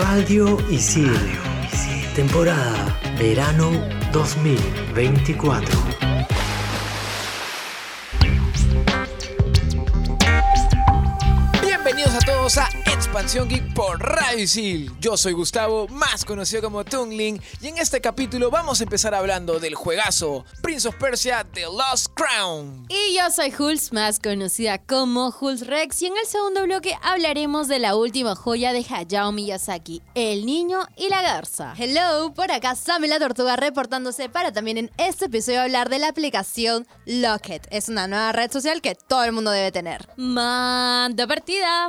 Radio Isil. Temporada Verano 2024. Bienvenidos a todos a Expansión Geek por Radio Isil. Yo soy Gustavo, más conocido como Tungling, y en este capítulo vamos a empezar hablando del juegazo Prince of Persia The Lost Crown. Y yo soy Hulz, más conocida como Hulz Rex, y en el segundo bloque hablaremos de la última joya de Hayao Miyazaki, El Niño y la Garza. Hello, por acá Sammy la Tortuga reportándose para también en este episodio hablar de la aplicación Locket. Es una nueva red social que todo el mundo debe tener. Manda partida.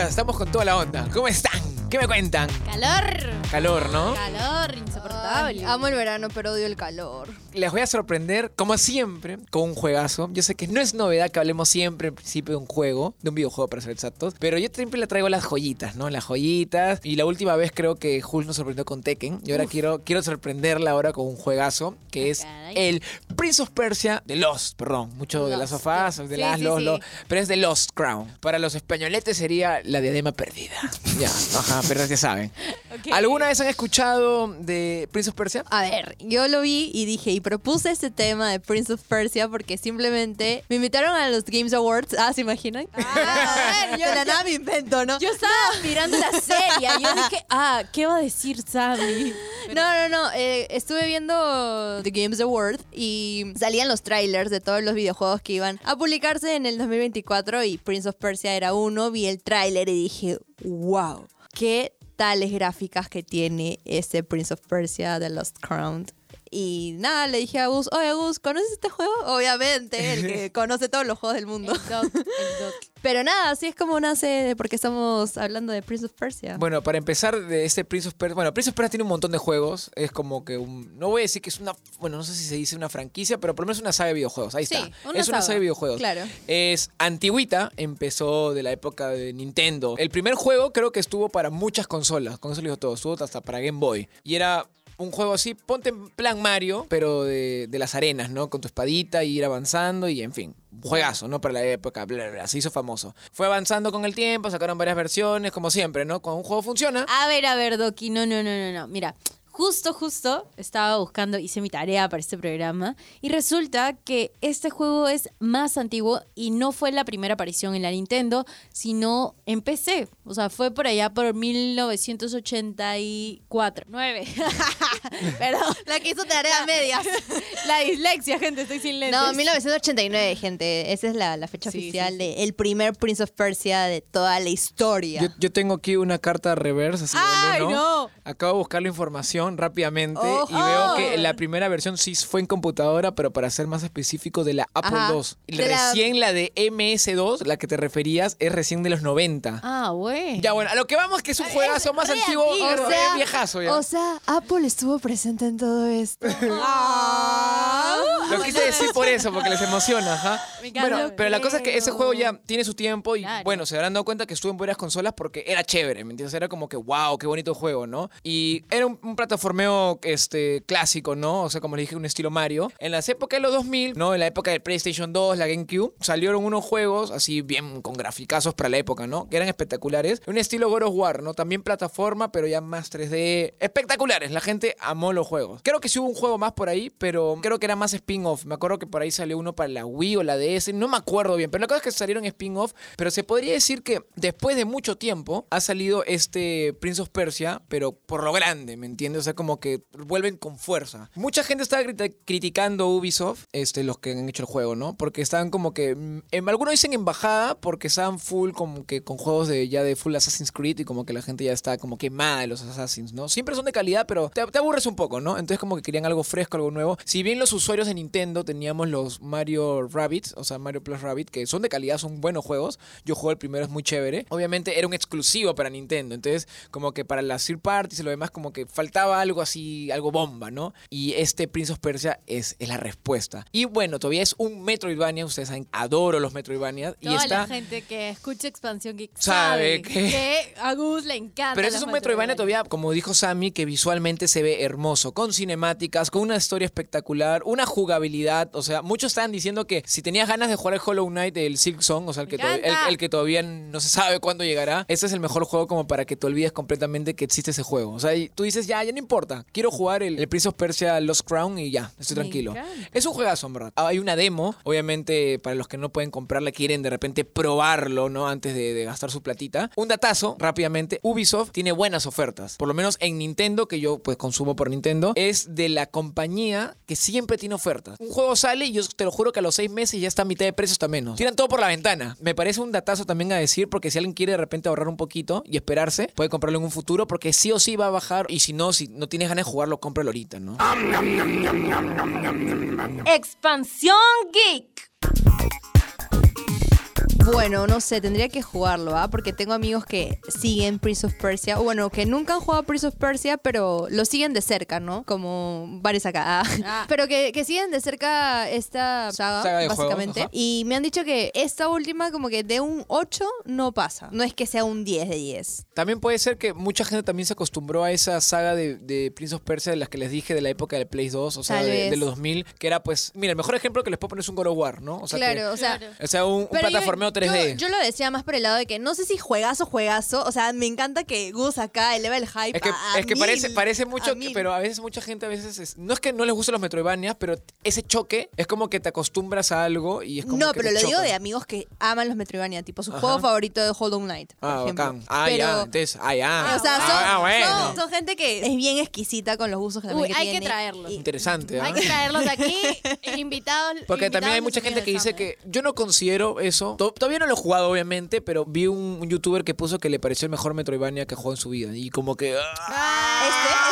Estamos con toda la onda. ¿Cómo están? ¿Qué me cuentan? Calor. Calor, ¿no? Calor, insoportable. Amo el verano, pero odio el calor. Les voy a sorprender, como siempre, con un juegazo. Yo sé que no es novedad que hablemos siempre, en principio, de un juego, de un videojuego para ser exactos, pero yo siempre le traigo las joyitas, ¿no? Las joyitas. Y la última vez creo que Hulk nos sorprendió con Tekken. Y ahora quiero, quiero sorprenderla ahora con un juegazo, que es caray. el Prince of Persia de Lost, perdón. Mucho de las Lost, sofás, de Sí, las, sí, los, sí. los- pero es de Lost Crown. Para los españoletes sería la diadema perdida. ya, ajá, pero ya saben. ¿Alguna vez han escuchado de Prince of Persia? A ver, yo lo vi y dije, y propuse este tema de Prince of Persia porque simplemente me invitaron a los Games Awards. Ah, ¿se imaginan? Ah, a ver, yo- de la nada me invento, ¿no? Yo estaba mirando la serie. Yo dije, ah, ¿qué va a decir Sammy? No, no, no. eh, estuve viendo The Games Awards y salían los trailers de todos los videojuegos que iban a publicarse en el 2024 y Prince of Persia era uno. Vi el tráiler y dije, wow, qué tales gráficas que tiene este Prince of Persia The Lost Crown. Y nada, le dije a Gus, oye Gus, ¿conoces este juego? Obviamente, el que conoce todos los juegos del mundo. Pero nada, así es como nace porque estamos hablando de Prince of Persia. Bueno, para empezar de este Prince of Persia, bueno, Prince of Persia tiene un montón de juegos, es como que un, no voy a decir que es una, bueno, no sé si se dice una franquicia, pero por lo menos una saga de videojuegos, ahí Sí, está. una es una saga, de videojuegos. claro. Es antigüita, empezó de la época de Nintendo. El primer juego creo que estuvo para muchas consolas, con eso lo digo todo, estuvo hasta para Game Boy. Y era un juego así, ponte en plan Mario, pero de, las arenas, ¿no? Con tu espadita y ir avanzando y en fin. Juegazo, ¿no? Para la época, bla, bla, se hizo famoso. Fue avanzando con el tiempo, sacaron varias versiones, como siempre, ¿no? Cuando un juego funciona, A ver, a ver, Doki, no, no, no, no, no. Mira, justo, justo estaba buscando, hice mi tarea para este programa y resulta que este juego es más antiguo y no fue la primera aparición en la Nintendo, sino en PC. O sea, fue por allá por 1984. 9. Perdón. La que hizo tarea media. La dislexia, gente, estoy sin lentes. No, 1989, gente. Esa es la, la fecha Sí, oficial sí, de el primer Prince of Persia de toda la historia. Yo, yo tengo aquí una carta reversa. así del ¡Ay, uno. no! Acabo de buscar la información rápidamente Oh, y veo oh. que la primera versión sí fue en computadora, pero para ser más específico de la Apple Ajá. II. Y De la- recién la... de MS2, la que te referías, es recién de los 90. Ah, güey. Ya bueno, a lo que vamos que es un juegazo más antiguo, o sea, viejazo ya. o sea, Apple estuvo presente en todo esto. Lo quise decir por eso, porque les emociona, ajá. Bueno, pero la cosa es que ese juego ya tiene su tiempo y Claro. bueno, se habrán dado cuenta que estuvo en varias consolas porque era chévere, ¿me entiendes? Era como que, wow, qué bonito juego, ¿no? Y era un, plataformeo este, clásico, ¿no? O sea, como les dije, un estilo Mario. En las épocas de los 2000, ¿no? En la época del PlayStation 2, la GameCube, salieron unos juegos así bien con graficazos para la época, ¿no? Que eran espectaculares. Un estilo God of War, ¿no? También plataforma, pero ya más 3D. Espectaculares, la gente amó los juegos. Creo que sí hubo un juego más por ahí, pero creo que era más spin-off. Me acuerdo que por ahí salió uno para la Wii o la DS, no me acuerdo bien, pero la cosa es que salieron spin-off, pero se podría decir que después de mucho tiempo ha salido este Prince of Persia, pero por lo grande, ¿me entiendes? O sea, como que vuelven con fuerza. Mucha gente estaba criti- criticando Ubisoft, este, los que han hecho el juego, ¿no? Porque estaban como que, mm, em, algunos dicen embajada porque estaban full como que con juegos de ya de full Assassin's Creed y como que la gente ya está como quemada de los Assassins, ¿no? Siempre son de calidad, pero te, aburres un poco, ¿no? Entonces como que querían algo fresco, algo nuevo. Si bien los usuarios de Nintendo teníamos los Mario Rabbits, o sea, Mario Plus Rabbit, que son de calidad, son buenos juegos. Yo jugué el primero, es muy chévere. Obviamente era un exclusivo para Nintendo, entonces como que para las third parties y lo demás como que faltaba algo así, algo bomba, ¿no? Y este Prince of Persia es, es la respuesta. Y bueno, todavía es un Metroidvania, ustedes saben, adoro los Metroidvania. Y Toda está... la gente que escucha Expansión Geek Sabe sabe, que- que... a Gus le encanta. Pero ese es un Metroidvania todavía, como dijo Sammy, que visualmente se ve hermoso, con cinemáticas, con una historia espectacular, una jugabilidad. O sea, muchos estaban diciendo que si tenías ganas de jugar el Hollow Knight, el Silk Song, o sea, que, el que todavía no se sabe cuándo llegará, ese es el mejor juego como para que te olvides completamente que existe ese juego. O sea, y tú dices, ya, ya no importa, quiero jugar el, el Prince of Persia Lost Crown y ya, estoy Me tranquilo. encanta. Es un juegazo, en verdad. Hay una demo, obviamente, para los que no pueden comprarla, quieren de repente probarlo, ¿no? Antes de, de gastar su platita. Un datazo, rápidamente. Ubisoft tiene buenas ofertas. Por lo menos en Nintendo, que yo pues consumo por Nintendo, es de la compañía que siempre tiene ofertas. Un juego sale y yo te lo juro que a los seis meses ya está a mitad de precio, está menos. Tiran todo por la ventana. Me parece un datazo también a decir, porque si alguien quiere de repente ahorrar un poquito y esperarse, puede comprarlo en un futuro, porque sí o sí va a bajar. Y si no, si no tienes ganas de jugarlo, cómpralo ahorita, ¿no? Expansión Geek. Bueno, no sé, tendría que jugarlo, ¿ah? Porque tengo amigos que siguen Prince of Persia, o bueno, que nunca han jugado Prince of Persia, pero lo siguen de cerca, ¿no? Como varios acá. ah. Ah. Pero que, que siguen de cerca esta saga, Saga de juegos, básicamente. y me han dicho que esta última, como que de un 8 no pasa. No es que sea un 10 de 10. También puede ser que mucha gente también se acostumbró a esa saga de, de Prince of Persia de las que les dije de la época del Play 2, o sea, de, de los 2000, que era pues, mira, el mejor ejemplo que les puedo poner es un God of War, ¿no? O sea, que- claro, o sea. O sea, un, un yo- plataformeo 3D. Yo, yo lo decía más por el lado de que no sé si juegazo, juegazo. O sea, me encanta que Gus acá eleva el hype. es que, a- a es que mil, parece, parece a mucho, que- pero a veces mucha gente a veces es- no es que no les gusten los Metroidvanias, pero ese choque es como que te acostumbras a algo y es como No, que pero te lo digo de amigos que aman los Metroidvania, tipo su Ajá. juego favorito de Hollow Knight. por Ah, ejemplo. Ah, Pero- ya, entonces, ah, ya. O sea, son, ah, bueno. son- son gente que es bien exquisita con los usos también Uy, que hay que tiene. traerlos. Y- Interesante, ¿ah? Hay que traerlos aquí, invitados. Porque también hay mucha gente que dice amigos que yo no considero eso. To- Todavía no lo he jugado, obviamente, pero vi un, youtuber que puso que le pareció el mejor Metroidvania que jugó en su vida. Y como que. ¡ah! Este,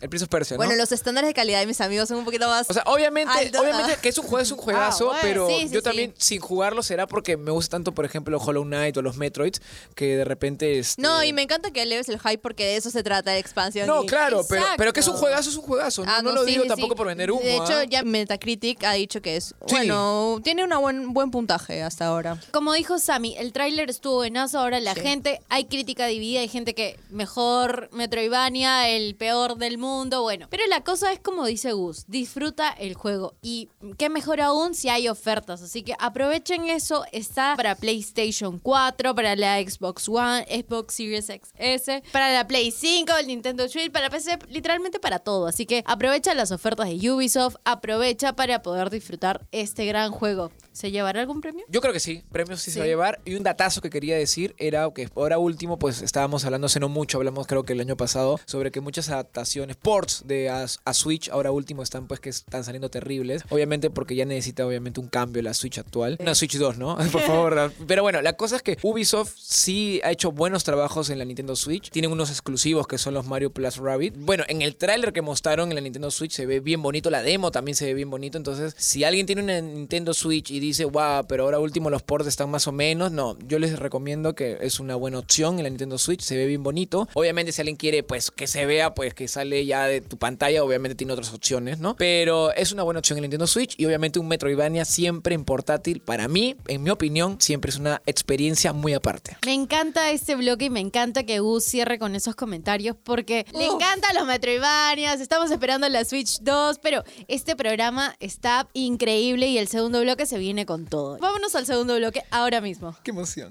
El Prince of Persia, ¿no? Bueno, los estándares de calidad de mis amigos son un poquito más. O sea, obviamente, Alto, obviamente ah. que es un juego, es un juegazo, bueno, pero sí, sí, yo sí. también sin jugarlo será porque me gusta tanto, por ejemplo, Hollow Knight o los Metroids, que de repente este... no, y me encanta que eleves el hype porque de eso se trata de expansión. No, y- claro, pero, pero que es un juegazo, es un juegazo. No, Ah, no lo sí, digo sí, tampoco sí. por vender humo. De hecho, ¿ah? ya Metacritic ha dicho que es. Sí. Bueno, tiene un buen, buen puntaje hasta ahora. Como dijo Sammy, el tráiler estuvo buenazo. Ahora la Sí. gente, hay crítica dividida. Hay gente que mejor Metroidvania, el peor del mundo. Bueno, pero la cosa es como dice Gus: disfruta el juego. Y qué mejor aún si hay ofertas. Así que aprovechen eso. Está para PlayStation 4, para la Xbox One, Xbox Series XS, para la Play 5, el Nintendo Switch, para PC, literalmente para todo. Así que aprovecha las ofertas de Ubisoft. Aprovecha para poder disfrutar este gran juego. ¿Se llevará algún premio? Yo creo que sí, premios sí, se va a llevar. Y un datazo que quería decir era que ahora último, pues estábamos hablando hace no mucho, hablamos creo que el año pasado, sobre que muchas adaptaciones, ports de a, a Switch, ahora último están pues que están saliendo terribles. Obviamente porque ya necesita obviamente un cambio la Switch actual. Una Switch 2, ¿no? Por favor. Pero bueno, la cosa es que Ubisoft sí ha hecho buenos trabajos en la Nintendo Switch. Tienen unos exclusivos que son los Mario Plus Rabbit. Bueno, en el tráiler que mostraron en la Nintendo Switch se ve bien bonito, la demo también se ve bien bonito. Entonces, si alguien tiene una Nintendo Switch y dice, wow, pero ahora último los ports están más o menos, no, yo les recomiendo que es una buena opción en la Nintendo Switch, se ve bien bonito. Obviamente, si alguien quiere, pues que se vea, pues que sale ya de tu pantalla, obviamente tiene otras opciones, ¿no? Pero es una buena opción en la Nintendo Switch y obviamente un Metroidvania siempre en portátil, para mí, en mi opinión, siempre es una experiencia muy aparte. Me encanta este bloque y me encanta que Gus cierre con esos comentarios porque le encantan los Metroidvanias, estamos esperando la Switch 2, pero este programa está increíble y el segundo bloque se viene con todo. Vámonos al segundo bloque ahora mismo. ¡Qué emoción!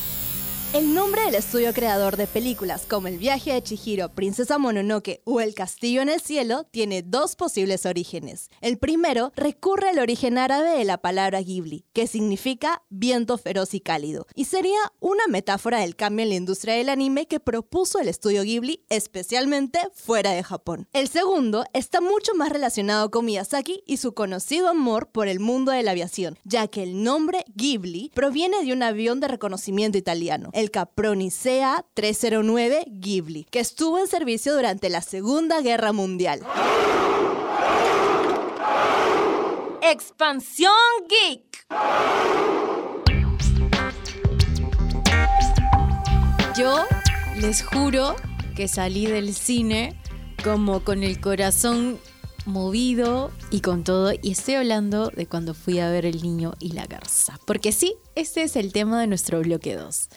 545. El nombre del estudio creador de películas como El viaje de Chihiro, Princesa Mononoke o El castillo en el cielo tiene dos posibles orígenes. El primero recurre al origen árabe de la palabra Ghibli, que significa viento feroz y cálido, y sería una metáfora del cambio en la industria del anime que propuso el estudio Ghibli, especialmente fuera de Japón. El segundo está mucho más relacionado con Miyazaki y su conocido amor por el mundo de la aviación, ya que el nombre Ghibli proviene de un avión de reconocimiento italiano, el Capronicea 309 Ghibli, que estuvo en servicio durante la Segunda Guerra Mundial. Expansión Geek. Yo les juro que salí del cine como con el corazón movido y con todo. Y estoy hablando de cuando fui a ver El Niño y la Garza. Porque sí, este es el tema de nuestro bloque 2.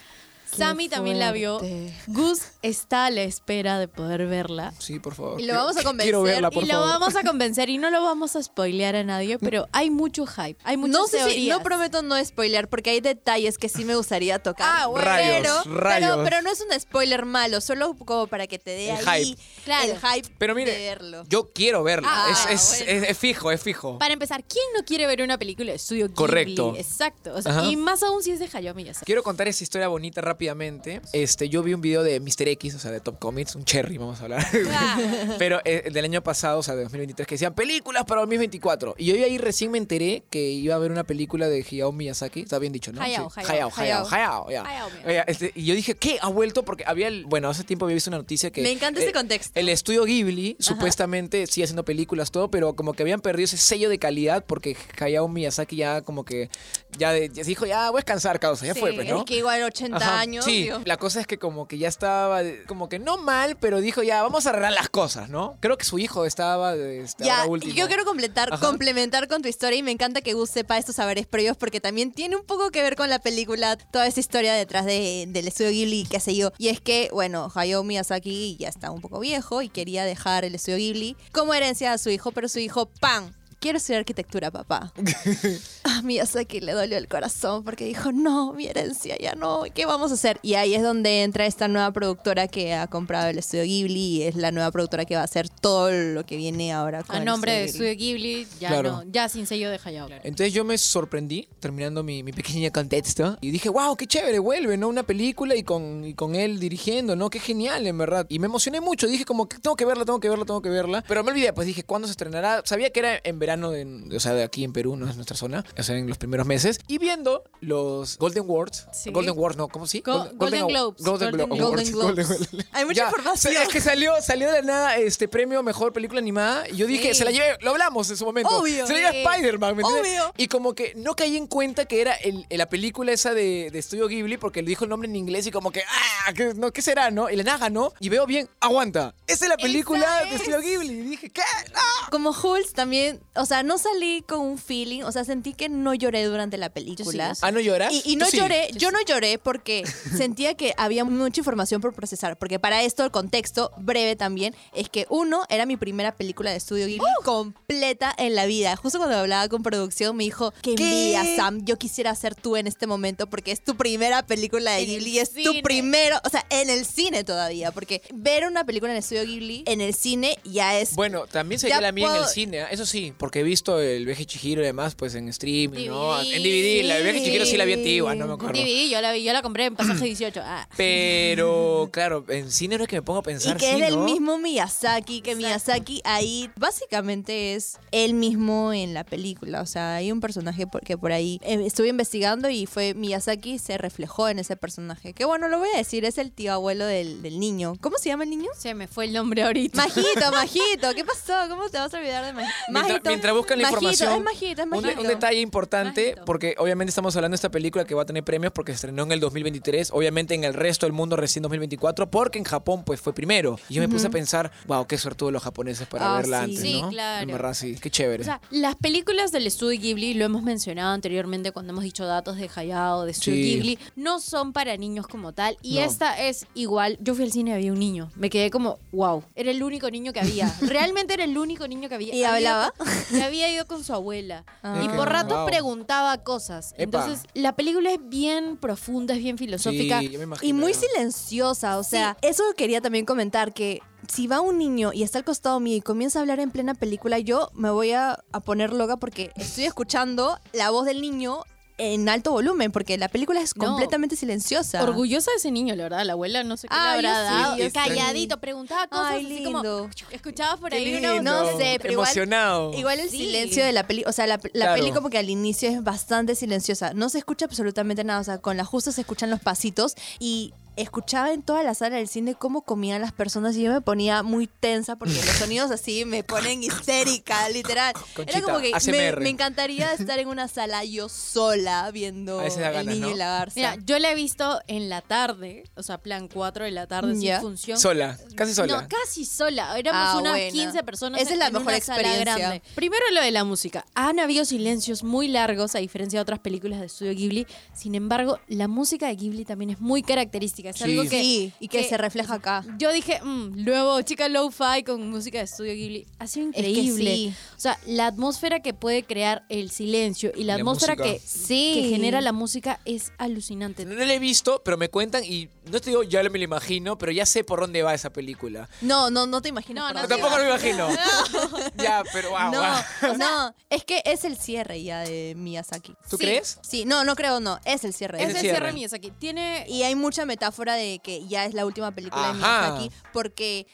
Sammy también la vio. Gus está a la espera de poder verla. Sí, por favor. Y lo vamos a convencer. Quiero verla, por y lo favor. vamos a convencer y no lo vamos a spoilear a nadie, pero hay mucho hype. Hay muchas No sé si, teorías. no prometo no spoilear porque hay detalles que sí me gustaría tocar. Ah, bueno. Rayos, pero, rayos. Pero, pero no es un spoiler malo, solo como para que te dé El ahí hype. Claro. el hype Pero mire, de verlo. yo quiero verla. Ah, es, es- bueno. es- es fijo, es fijo. Para empezar, ¿quién no quiere ver una película de estudio Ghibli? Correcto. Exacto. O sea, Ajá. y más aún si es de Hayao Miyazaki. Quiero contar esa historia bonita rápidamente. Este, yo vi un video de Mr. X, o sea, de Top Comics, un cherry, vamos a hablar. Pero eh, del año pasado, o sea, de 2023, que decían películas para 2024. Y yo ahí recién me enteré que iba a haber una película de Hayao Miyazaki. Está bien dicho, ¿no? Hayao, Sí. Hayao, Hayao, Hayao, ya. Este, y yo dije, ¿qué? ¿Ha vuelto? Porque había, el- bueno, hace tiempo había visto una noticia que... Me encanta ese contexto. El estudio Ghibli supuestamente sigue haciendo películas, todo, pero como que habían perdido ese sello de calidad porque Hayao Miyazaki ya como que... Ya, de- ya dijo, ya voy a descansar, causa, ya Sí, fue, pues, ¿no? Es que igual 80 Ajá, años. Sí, la cosa es que como que ya estaba, como que no mal, pero dijo ya, vamos a arreglar las cosas, ¿no? Creo que su hijo estaba, este, Ya, último. yo quiero completar, Ajá. complementar con tu historia y me encanta que Gus sepa estos saberes previos porque también tiene un poco que ver con la película, toda esa historia detrás de- del estudio Ghibli y qué sé yo. Y es que, bueno, Hayao Miyazaki ya está un poco viejo y quería dejar el estudio Ghibli como herencia a su hijo, pero su hijo, ¡pam! Quiero estudiar arquitectura, papá. A Miyazaki le dolió el corazón porque dijo, no, mi herencia ya no, ¿qué vamos a hacer? Y ahí es donde entra esta nueva productora que ha comprado el estudio Ghibli y es la nueva productora que va a hacer todo lo que viene ahora con A el nombre de estudio Studio Ghibli, ya Claro. no, ya sin sello de Hayao. Entonces yo me sorprendí terminando mi, mi pequeño contexto y dije, wow, qué chévere, vuelve, ¿no? Una película y con, y con él dirigiendo, ¿no? Qué genial, en verdad. Y me emocioné mucho, dije como que tengo que verla, tengo que verla, tengo que verla. Pero me olvidé, pues dije, ¿cuándo se estrenará? Sabía que era en verano, de, o sea, de aquí en Perú, no es nuestra zona, o sea, en los primeros meses. Y viendo los Golden Awards, Sí. Golden Awards, no, ¿cómo sí? Go- Golden Globes. Golden, Golden Glo- Globes. Awards, Golden Golden Globes. Hay mucha Ya, información. Es que salió, salió de la nada este premio Mejor Película Animada y yo dije, Sí. se la llevé, lo hablamos en su momento. Obvio. Se la lleva Sí. Spider-Man, ¿me entiendes? Obvio. Y como que no caí en cuenta que era el, la película esa de, de Estudio Ghibli porque le dijo el nombre en inglés y como que, ah, ¿qué, no, ¿qué será, no? Y la naga, ¿no? Y veo bien, aguanta. Esa es la película de Estudio Ghibli. Y dije, ¿qué? ¡Ah! Como Hulz también, o sea, no salí con un feeling, o sea, sentí que no lloré durante la película. Yo sí, ¿Ah, no lloras? Y, y no sí. lloré, yo no lloré porque sentía que había mucha información por procesar. Porque para esto, el contexto breve también, es que uno, era mi primera película de estudio Ghibli completa en la vida. Justo cuando hablaba con producción me dijo, qué envidia, Sam, yo quisiera ser tú en este momento porque es tu primera película de En el Ghibli y es tu primero, o sea, en el cine todavía. Porque ver una película en estudio Ghibli en el cine ya es... Bueno, también se Ya la mía en el cine, ¿ah? eso sí, porque he visto el viaje Chihiro y demás, pues en streaming, ¿no? En DVD, la de viaje Chihiro sí la vi antigua, no me acuerdo. DVD, yo la vi, yo la compré en pasaje 18. Ah. Pero, claro, en cine no es que me pongo a Y pensar, que sí, es del ¿no? mismo Miyazaki, que Miyazaki ahí básicamente es él mismo en la película. O sea, hay un personaje que por ahí eh, estuve investigando y fue Miyazaki se reflejó en ese personaje. Que bueno, lo voy a decir, es el tío abuelo del, del niño. ¿Cómo se llama el niño? Se me fue el nombre ahorita. Majito, Majito, ¿qué pasó? ¿Cómo te vas a olvidar de Majito? Mientras, mientras buscan la Majito, información, es Majito, es un, Majito. un detalle importante, Majito. porque obviamente estamos hablando de esta película que va a tener premios porque se estrenó en el 2023, obviamente en el resto del mundo recién 2024, porque en Japón pues fue primero. Y yo me puse a pensar, wow, qué suerte los japoneses para Ah, verla sí. antes, Sí, ¿no? claro. Verdad, sí, qué chévere. O sea, las películas del estudio Ghibli, lo hemos mencionado anteriormente cuando hemos dicho datos de Hayao, de estudio Sí. Ghibli, no son para niños como tal. Y No. esta es igual. Yo fui al cine y había un niño. Me quedé como, wow, era el único niño que había. Realmente era el único niño que había. ¿Y Había hablaba? Y había ido con su abuela. Ah. Y por rato wow. preguntaba cosas. Epa. Entonces, la película es bien profunda, es bien filosófica. Sí, yo me imagino. Y muy silenciosa, o sea, eso quería también comentar que si va un niño y está al costado mío y comienza a hablar en plena película, yo me voy a, a poner loca porque estoy escuchando la voz del niño en alto volumen, porque la película es No. completamente silenciosa. Orgullosa de ese niño, la verdad. La abuela no sé qué Ah, le habrá sí, sí. Calladito, preguntaba cosas Ay, así como... Escuchabas por ahí una... No sé, pero igual- Emocionado. Igual el Sí. silencio de la peli, o sea, la, la Claro. peli como que al inicio es bastante silenciosa. No se escucha absolutamente nada, o sea, con la justa se escuchan los pasitos y escuchaba en toda la sala del cine cómo comían las personas y yo me ponía muy tensa porque los sonidos así me ponen histérica, literal. Conchita, Era como que me, me encantaría estar en una sala yo sola viendo da El ganas, Niño ¿no? y la Garza. Mira, yo la he visto en la tarde, o sea, plan 4 de la tarde Ya. sin función. Sola, casi sola. No, casi sola. Éramos Ah, unas buena. 15 personas. Esa es la en mejor una sala experiencia. grande. Primero lo de la música. Han habido silencios muy largos, a diferencia de otras películas de estudio Ghibli. Sin embargo, la música de Ghibli también es muy característica. Es Sí. algo que. Sí, y que, se refleja acá. Yo dije, mm, nuevo chica lo-fi con música de estudio Ghibli. Ha sido Es que increíble. sí. O sea, la atmósfera que puede crear el silencio y la, La atmósfera que, Sí. que genera la música es alucinante. No la he visto, pero me cuentan y no te digo, ya me lo imagino, pero ya sé por dónde va esa película. No, no, no te imaginas. No, tampoco me imagino. ya, pero wow, No, wow. no, es que es el cierre ya de Miyazaki. ¿Tú Sí, crees? Sí, no, no creo, no, es el cierre. Es el el cierre. cierre Miyazaki. Tiene Y hay mucha metáfora de que ya es la última película de. Miyazaki, porque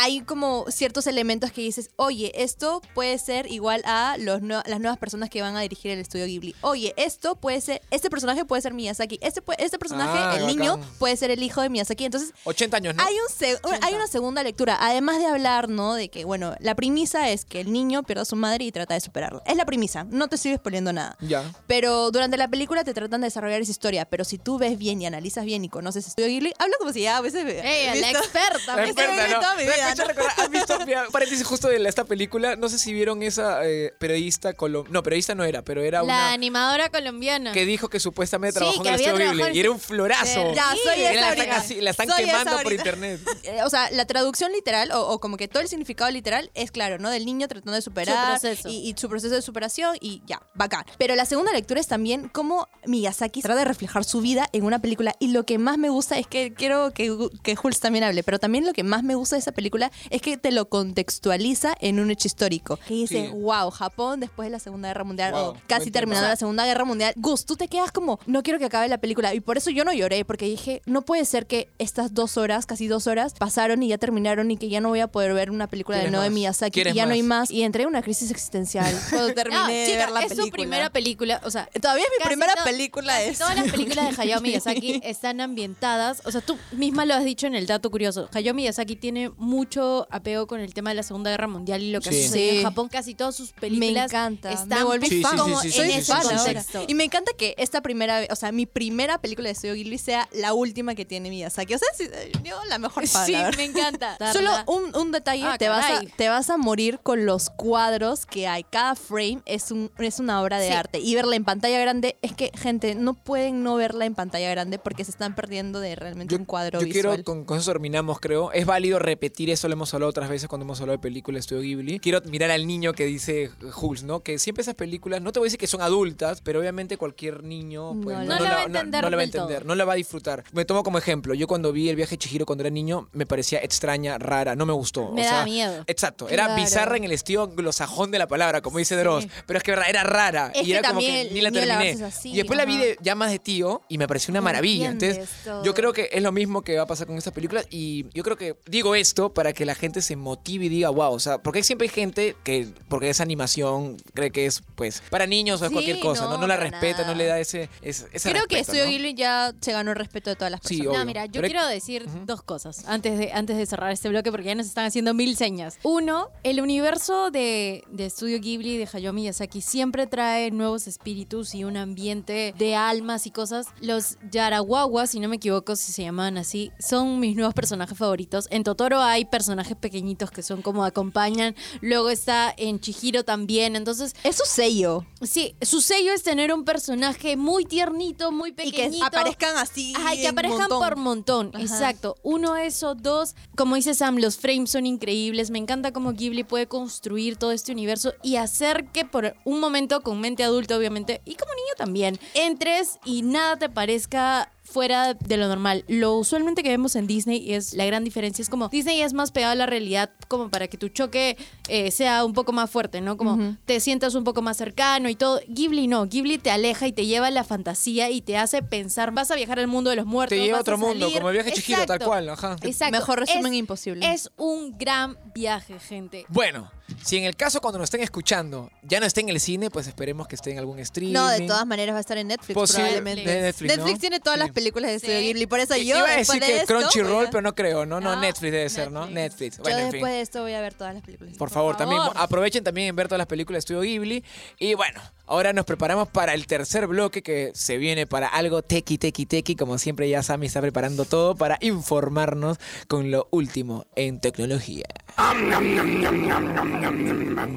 hay como ciertos elementos que dices, oye, esto puede ser igual a los las nuevas personas que van a dirigir el estudio Ghibli. Oye, esto puede ser, este personaje puede ser Miyazaki, este, este personaje, Ah, el bacán. niño, puede ser el hijo de Miyazaki. Entonces, 80 años, ¿no? Hay, un hay una segunda lectura, además de hablar, ¿no? De que, bueno, la premisa es que el niño pierde a su madre y trata de superarlo. Es la premisa, no te estoy spoileando nada. Ya. Pero durante la película te tratan de desarrollar esa historia, pero si tú ves bien y analizas bien y conoces Estudio Ghibli, hablo como si ya a veces... Ey, la experta. La experta, ¿no? toda mi vida, has hecho ¿no? recordar- ¿Has visto, mira, paréntesis justo de la- esta película? No sé si vieron esa eh, periodista colombiana. No, periodista no era, pero era La una animadora colombiana. que dijo que supuestamente Sí, trabajó que en el estudio Ghibli. Y era un florazo. Ya, soy esa la están, así- la están Soy quemando por internet. Eh, O sea, la traducción literal, o, o como que todo el significado literal es claro, ¿no? Del niño tratando de superar proceso. Y, y su proceso de superación y ya, bacán. Pero la segunda lectura es también cómo Miyazaki trata de reflejar su vida en una película. Y lo que más me gusta es que quiero que, que Jules también hable, pero también lo que más me gusta de esa película es que te lo contextualiza en un hecho histórico. Que dice, Sí. wow, Japón después de la Segunda Guerra Mundial, Wow, o casi terminando la Segunda Guerra Mundial. Gus, tú te quedas como, no quiero que acabe la película. Y por eso yo no lloré, porque dije, no puede ser que estas dos horas, casi dos horas, pasaron y ya terminaron y que ya no voy a poder ver una película de ¿Quieres nuevo de? Miyazaki y ¿Quieres ya no hay más? Más. Y entré en una crisis existencial cuando terminé No, de chica, ver la es película. su primera película. O sea, Todavía es mi primera to- película es. Todas las películas de Hayao Miyazaki están ambientadas. O sea, tú misma lo has dicho en el dato curioso. Hayao Miyazaki tiene mucho apego con el tema de la Segunda Guerra Mundial y lo que Sí. sucedió Sí. en Japón. Casi todas sus Me películas encanta. están me volví fan. como sí, sí, en sí, ese sí, sí, sí. contexto. Y me encanta que esta primera, o sea, mi primera película de Estudio Ghibli sea la última que tiene Miyazaki. O sea, sí, yo la mejor fan, Sí, me encanta. Solo un, un detalle, Ah, te, vas a, te vas a morir con los cuadros que hay. Cada frame es, un, es una obra de Sí. arte. Y verla en pantalla grande, es que, gente, no pueden no verla en pantalla grande porque se están perdiendo de realmente un cuadro yo visual. quiero, con, con eso terminamos, creo. Es válido repetir eso, lo hemos hablado otras veces cuando hemos hablado de películas de Estudio Ghibli. Quiero mirar al niño que dice Jules, ¿no? Que siempre esas películas, no te voy a decir que son adultas, pero obviamente cualquier niño pues, No no, la la, va a no- entender no la va a entender, no la va a disfrutar. Me tomo como ejemplo, yo cuando vi el viaje de Chihiro cuando era niño, me parecía extraña, rara, no me gustó. Me o sea, miedo. Exacto, era Claro. bizarra en el estilo anglosajón de la palabra, como dice Dross. Pero es que era rara. Es y que era como que ni la terminé. Así, y después la vi de ya más de tío y me pareció una No maravilla. Entonces, todo. yo creo que es lo mismo que va a pasar con estas películas y yo creo que digo esto para que la gente se motive y diga, wow, o sea, porque siempre hay gente que, porque es animación, cree que es pues para niños o es Sí, cualquier cosa, ¿no? no, No, la respeta, no le da ese, ese, ese Creo que respeto, Estudio ¿no? Ghibli ya se ganó el respeto de todas las Sí, personas. obvio. No, mira, yo Pero quiero decir dos cosas antes de, antes de cerrar este bloque porque ya nos están haciendo mil señas. Uno, el universo de, de Studio Ghibli de Hayao Miyazaki siempre trae nuevos espíritus y un ambiente de almas y cosas. Los Yarawawa, si no me equivoco si se llaman así, son mis nuevos personajes favoritos. En Totoro hay personajes pequeñitos que son como acompañan. Luego está en Chihiro también. Entonces, Es su sello. sí, su sello es tener un personaje muy tiernito, muy Y pequeñito. que aparezcan así. Ajá, y que aparezcan montón. por montón, Ajá. exacto. Uno, eso, dos, como dice Sam, los frames son increíbles. Me encanta cómo Ghibli puede construir todo este universo y hacer que por un momento, con mente adulta, obviamente, y como niño también, entres y nada te parezca fuera de lo normal. Lo usualmente que vemos en Disney es la gran diferencia. Es como Disney es más pegado a la realidad como para que tu choque eh, sea un poco más fuerte, ¿no? Como te sientas un poco más cercano y todo. Ghibli no. Ghibli te aleja y te lleva a la fantasía y te hace pensar, vas a viajar al mundo de los muertos. Te lleva a otro mundo, salir. como el viaje Chihiro, tal cual, ajá. Exacto. Mejor resumen Es- imposible. Es un gran viaje, gente. Bueno, si en el caso cuando nos estén escuchando ya no esté en el cine, pues esperemos que esté en algún streaming. No, de todas maneras va a estar en Netflix Posible- probablemente. de Netflix, ¿no? tiene todas Sí. las películas de Studio Sí. Ghibli, por eso yo Iba a decir de que esto, Crunchyroll, pero no creo, ¿no? No, No, Netflix debe ser, ¿no? Netflix. Yo Bueno, en fin. después de esto voy a ver todas las películas. Por favor, también favor. aprovechen también en ver todas las películas de Estudio Ghibli. Y bueno, ahora nos preparamos para el tercer bloque que se viene para algo tequi, tequi, tequi. Como siempre, ya Sammy está preparando todo para informarnos con lo último en tecnología.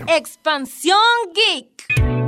Expansión Geek.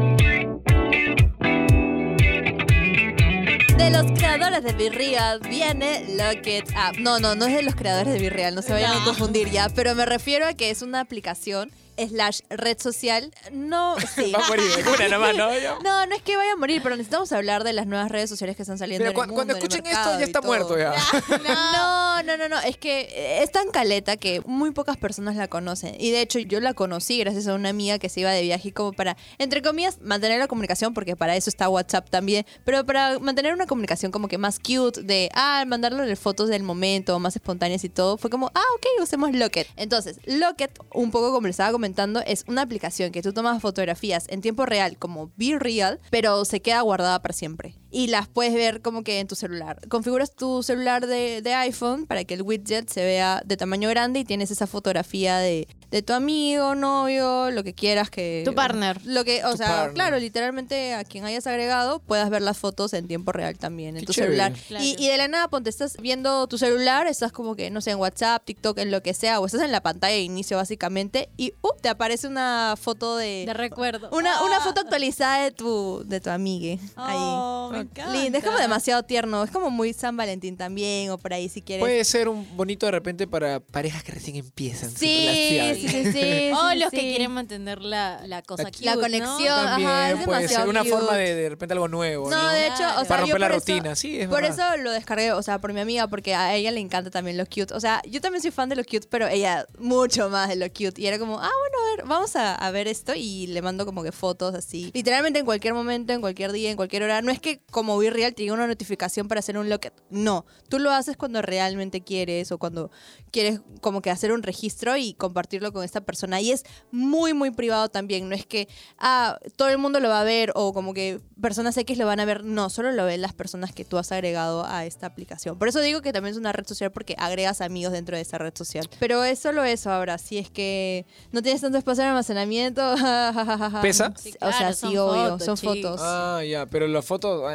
De los creadores de Virreal viene Look It Up. No, no, no es de los creadores de Virreal, no se vayan a confundir ya, pero me refiero a que es una aplicación slash red social. No, sí. Va a morir de una nomás, ¿no? No, no es que vaya a morir, pero necesitamos hablar de las nuevas redes sociales que están saliendo Mira, en cu- el mundo, cuando en el escuchen esto ya está muerto ya. No, no, no, no. Es que eh, es tan caleta que muy pocas personas la conocen. Y de hecho, yo la conocí gracias a una amiga que se iba de viaje y como para, entre comillas, mantener la comunicación, porque para eso está WhatsApp también, pero para mantener una comunicación como que más cute, de, ah, mandarle fotos del momento, más espontáneas y todo, fue como, ah, ok, usemos Locket. Entonces, Locket, un poco como les estaba comentando, es una aplicación que tú tomas fotografías en tiempo real, como Be Real, pero se queda guardada para siempre. Y las puedes ver como que en tu celular. Configuras tu celular de, de iPhone para que el widget se vea de tamaño grande y tienes esa fotografía de, de tu amigo, novio, lo que quieras que... Tu partner. Lo que, o Tu sea, partner. claro, literalmente a quien hayas agregado puedas ver las fotos en tiempo real también en Qué tu chévere. celular. Claro. Y, y de la nada, ponte, estás viendo tu celular, estás como que, no sé, en WhatsApp, TikTok, en lo que sea, o estás en la pantalla de inicio básicamente y ¡up! te aparece una foto de... De recuerdo. una, una foto actualizada de tu, de tu amigue ahí. Me encanta. Linda, es como demasiado tierno, es como muy San Valentín también, o por ahí si quieres. Puede ser un bonito de repente para parejas que recién empiezan su sí, relación. sí, sí, sí, O sí, los sí. que quieren mantener la, la cosa La- cute, La ¿no? conexión, También ajá, es puede ser una forma de de repente algo nuevo. No, ¿no? de hecho, o sea, Para yo romper la eso- rutina, sí, es Por verdad. eso lo descargué, o sea, por mi amiga, porque a ella le encanta también lo cute. O sea, yo también soy fan de lo cute, pero ella mucho más de lo cute. Y era como, ah, bueno, a ver, vamos a, a ver esto. Y le mando como que fotos así. Literalmente en cualquier momento, en cualquier día, en cualquier hora. No es que como vi real te llega una notificación para hacer un locket. No, tú lo haces cuando realmente quieres o cuando quieres como que hacer un registro y compartirlo con esta persona. Y es muy, muy privado también. No es que, ah, todo el mundo lo va a ver o como que personas X lo van a ver. No, solo lo ven las personas que tú has agregado a esta aplicación. Por eso digo que también es una red social porque agregas amigos dentro de esa red social. Pero es solo eso ahora. Si es que no tienes tanto espacio de almacenamiento. ¿Pesa? Sí, o sea, sí, son obvio. fotos, son chicos. fotos. Ah, ya, pero la foto,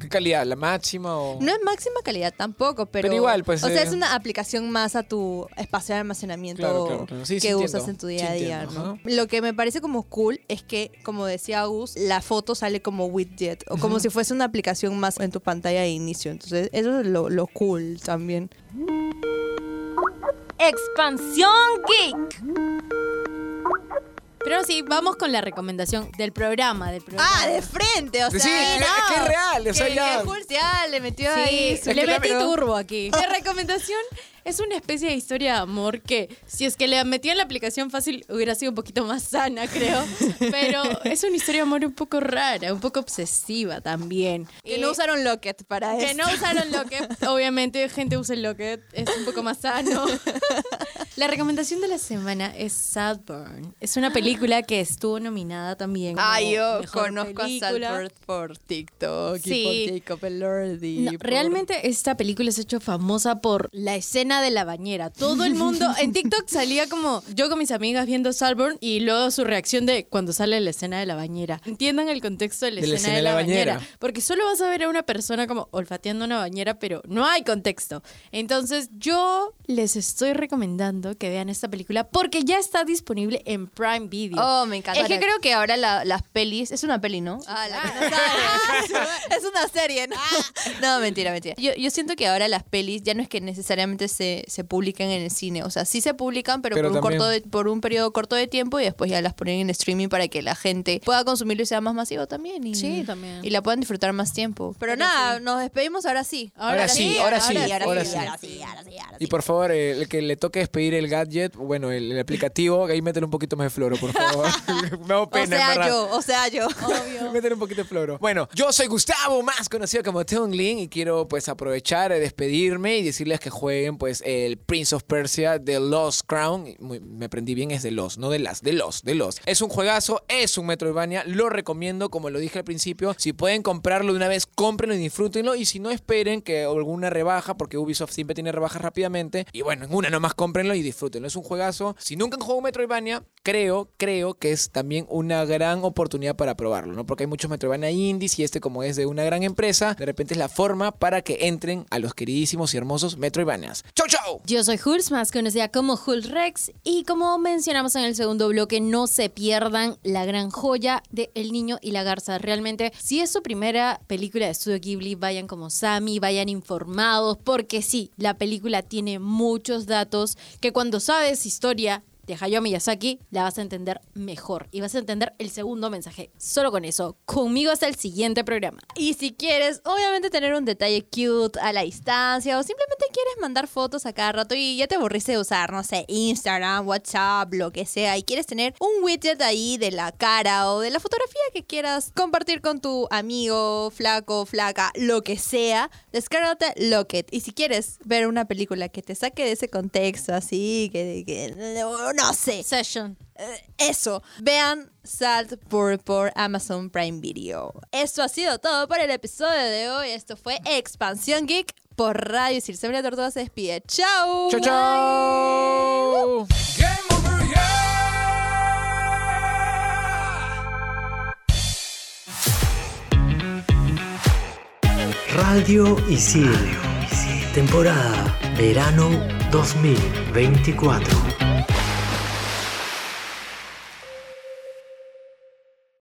¿qué calidad? ¿La máxima o...? No es máxima calidad tampoco, pero. Pero igual, pues, O sea, eh, es una aplicación más a tu espacio de almacenamiento Claro, claro, claro. Sí, sí que entiendo. usas en tu día a día, entiendo, ¿no? Lo que me parece como cool es que, como decía Gus, la foto sale como widget o como si fuese una aplicación más en tu pantalla de inicio. Entonces, eso es lo, lo cool también. Expansión Geek. Pero sí, vamos con la recomendación del programa. Del programa. Ah, de frente, o sea. Sí, que, no. que es real, o sea, Que- ya... que ya, le metió ahí su le metí turbo aquí. Mi recomendación es una especie de historia de amor que si es que le metía en la aplicación fácil hubiera sido un poquito más sana, creo. Pero es una historia de amor un poco rara, un poco obsesiva también. Que Y- no usaron Locket para que eso. no usaron Locket. Obviamente, gente usa el Locket. Es un poco más sano. La recomendación de la semana es Saltburn. Es una película que estuvo nominada también. Ay, yo conozco película. a Salford por TikTok Sí. y por Jacob Elordi. No, por- realmente esta película se ha hecho famosa por la escena de la bañera. Todo el mundo en TikTok salía como yo con mis amigas viendo Salburn y luego su reacción de cuando sale la escena de la bañera. Entiendan el contexto de la, escena, de la, bañera. Porque solo vas a ver a una persona como olfateando una bañera, pero no hay contexto. Entonces yo les estoy recomendando que vean esta película porque ya está disponible en Prime Video. Oh, me encanta. Es que creo que ahora la- las pelis. Es una peli, ¿no? Ah, la que no sabe. es una serie, ¿no? No, mentira, mentira. Yo, yo siento que ahora las pelis ya no es que necesariamente se, se publiquen en el cine. O sea, sí se publican, pero, Pero por, un también- corto de- por un periodo corto de tiempo y después ya las ponen en streaming para que la gente pueda consumirlo y sea más masivo también. Y, Sí, también. Y la puedan disfrutar más tiempo. Pero, Pero nada, sí. nos despedimos ahora sí. Ahora sí, ahora sí, ahora sí. ahora sí, ahora sí, ahora sí. Y por favor, eh, el que le toque despedir el gadget, bueno, el, el aplicativo, ahí métele un poquito más de floro, por favor. Me hago O pena, en sea, yo, o sea, yo. Métele un poquito de floro. Bueno, yo soy Gustavo, más conocido como Lin y quiero pues aprovechar, eh, despedirme y decirles que jueguen pues el Prince of Persia The Lost Crown. Me aprendí bien, es de Lost, no de las, de Lost, de Lost. Es un juegazo, es un Metroidvania, lo recomiendo, como lo dije al principio. Si pueden comprarlo de una vez, cómprenlo y disfrútenlo. Y si no, esperen que alguna rebaja, porque Ubisoft siempre tiene rebajas rápidamente. Y bueno, en una nomás cómprenlo y disfrútenlo. Es un juegazo. Si nunca han jugado un Metroidvania, creo, creo que es también una gran oportunidad para probarlo, ¿no? Porque hay muchos Metroidvania indies y este como es de una gran empresa, de repente es la forma para que entren a los queridísimos y hermosos Metroidvanias. ¡Chau, chau! Yo soy Hulz, más conocida como Hulz Rex, y como mencionamos en el segundo bloque, no se pierdan la gran joya de El Niño y la Garza. Realmente, si es su primera película de Studio Ghibli, vayan como Sammy, vayan informados, porque sí, la película tiene muchos datos que cuando sabes historia de Hayao Miyazaki, la vas a entender mejor y vas a entender el segundo mensaje. Solo con eso, conmigo hasta el siguiente programa. Y si quieres, obviamente, tener un detalle cute a la distancia o simplemente quieres mandar fotos a cada rato y ya te aburriste de usar, no sé, Instagram, WhatsApp, lo que sea, y quieres tener un widget ahí de la cara o de la fotografía que quieras compartir con tu amigo, flaco, flaca, lo que sea, descárgate Locket. Y si quieres ver una película que te saque de ese contexto así, que, que no sé, Session. eh, eso, vean Salt por, por Amazon Prime Video. Esto ha sido todo por el episodio de hoy. Esto fue Expansión Geek por Radio Circe. La Tortuga se despide. ¡Chao! ¡Chau, chau! Radio Isidro. Temporada Verano 2024.